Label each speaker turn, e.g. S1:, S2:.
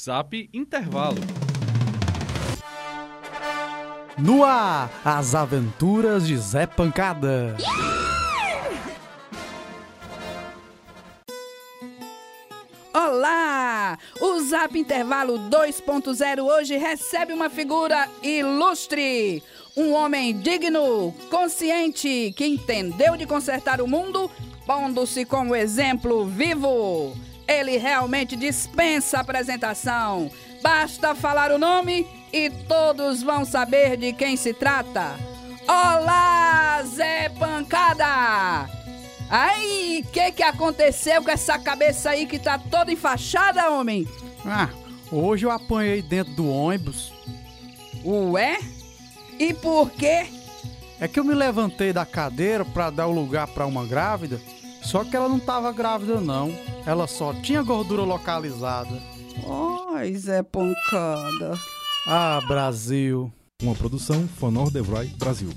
S1: Zap Intervalo.
S2: No ar, as aventuras de Zé Pancada.
S3: Olá! O Zap Intervalo 2.0 hoje recebe uma figura ilustre. Um homem digno, consciente, que entendeu de consertar o mundo, pondo-se como exemplo vivo. Ele realmente dispensa apresentação. Basta falar o nome e todos vão saber de quem se trata. Olá, Zé Pancada! Ai, que que aconteceu com essa cabeça aí que tá toda enfaixada, homem?
S2: Ah, hoje eu apanhei dentro do ônibus.
S3: Ué? E por quê?
S2: É que eu me levantei da cadeira para dar o lugar para uma grávida, só que ela não tava grávida não. Ela só tinha gordura localizada.
S3: Ai, Zé Pancada.
S2: Ah, Brasil.
S4: Uma produção Fonor Devroy Brasil.